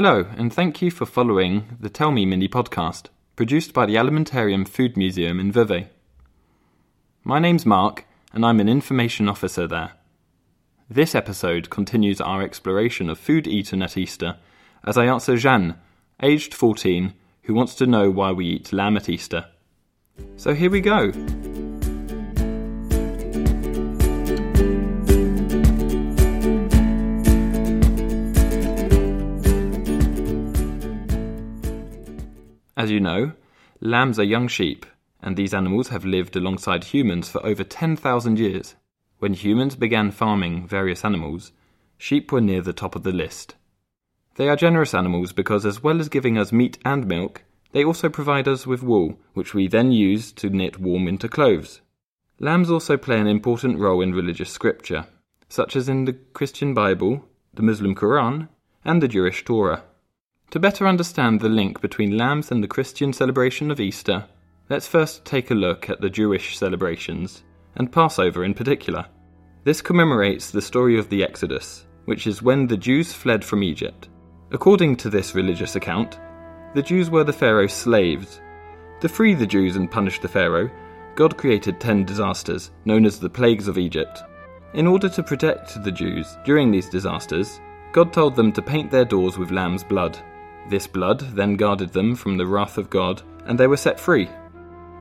Hello, and thank you for following the Tell Me mini podcast, produced by the Alimentarium Food Museum in Vevey. My name's Mark, and I'm an information officer there. This episode continues our exploration of food eaten at Easter as I answer Jeanne, aged 14, who wants to know why we eat lamb at Easter. So here we go. As you know, lambs are young sheep, and these animals have lived alongside humans for over 10,000 years. When humans began farming various animals, sheep were near the top of the list. They are generous animals because, as well as giving us meat and milk, they also provide us with wool, which we then use to knit warm winter clothes. Lambs also play an important role in religious scripture, such as in the Christian Bible, the Muslim Quran, and the Jewish Torah. To better understand the link between lambs and the Christian celebration of Easter, let's first take a look at the Jewish celebrations, and Passover in particular. This commemorates the story of the Exodus, which is when the Jews fled from Egypt. According to this religious account, the Jews were the Pharaoh's slaves. To free the Jews and punish the Pharaoh, God created ten disasters, known as the plagues of Egypt. In order to protect the Jews during these disasters, God told them to paint their doors with lamb's blood. This blood then guarded them from the wrath of God, and they were set free.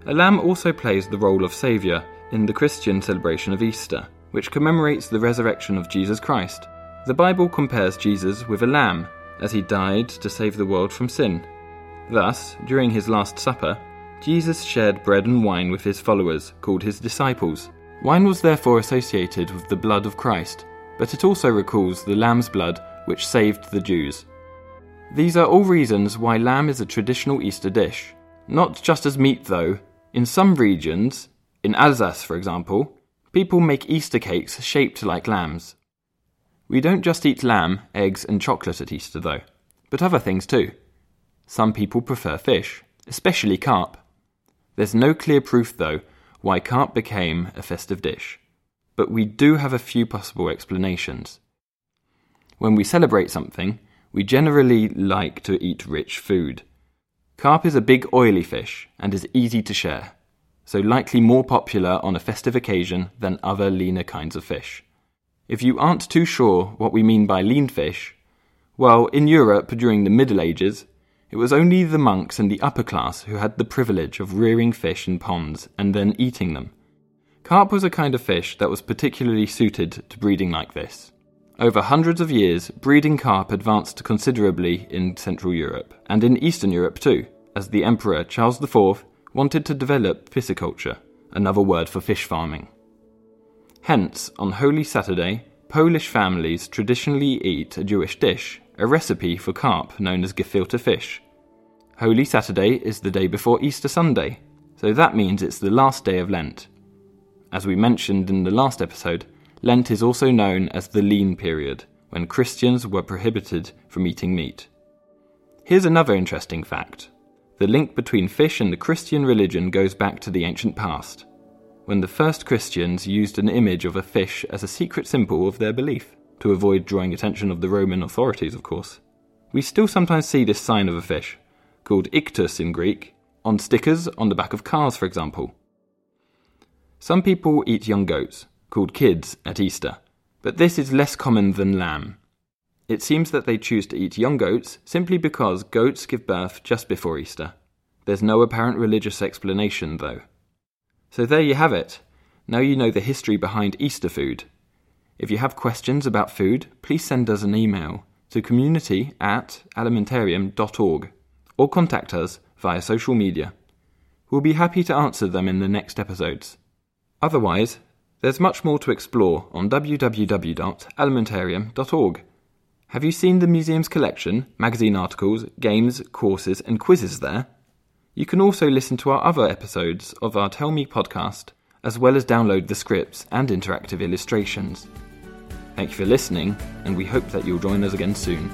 A lamb also plays the role of Saviour in the Christian celebration of Easter, which commemorates the resurrection of Jesus Christ. The Bible compares Jesus with a lamb, as he died to save the world from sin. Thus, during his Last Supper, Jesus shared bread and wine with his followers, called his disciples. Wine was therefore associated with the blood of Christ, but it also recalls the lamb's blood which saved the Jews. These are all reasons why lamb is a traditional Easter dish. Not just as meat, though. In some regions, in Alsace for example, people make Easter cakes shaped like lambs. We don't just eat lamb, eggs, and chocolate at Easter, though, but other things too. Some people prefer fish, especially carp. There's no clear proof, though, why carp became a festive dish, but we do have a few possible explanations. When we celebrate something, we generally like to eat rich food. Carp is a big oily fish and is easy to share, so likely more popular on a festive occasion than other leaner kinds of fish. If you aren't too sure what we mean by lean fish, well, in Europe during the Middle Ages, it was only the monks and the upper class who had the privilege of rearing fish in ponds and then eating them. Carp was a kind of fish that was particularly suited to breeding like this. Over hundreds of years, breeding carp advanced considerably in Central Europe, and in Eastern Europe too, as the Emperor Charles IV wanted to develop pisciculture, another word for fish farming. Hence, on Holy Saturday, Polish families traditionally eat a Jewish dish, a recipe for carp known as gefilte fish. Holy Saturday is the day before Easter Sunday, so that means it's the last day of Lent. As we mentioned in the last episode, Lent is also known as the lean period, when Christians were prohibited from eating meat. Here's another interesting fact the link between fish and the Christian religion goes back to the ancient past, when the first Christians used an image of a fish as a secret symbol of their belief, to avoid drawing attention of the Roman authorities, of course. We still sometimes see this sign of a fish, called ichthys in Greek, on stickers on the back of cars, for example. Some people eat young goats, called kids at Easter, but this is less common than lamb. It seems that they choose to eat young goats simply because goats give birth just before Easter. There's no apparent religious explanation, though. So there you have it. Now you know the history behind Easter food. If you have questions about food, please send us an email to community at alimentarium.org or contact us via social media. We'll be happy to answer them in the next episodes. Otherwise, there's much more to explore on www.alimentarium.org. Have you seen the museum's collection, magazine articles, games, courses, and quizzes there? You can also listen to our other episodes of our Tell Me podcast, as well as download the scripts and interactive illustrations. Thank you for listening, and we hope that you'll join us again soon.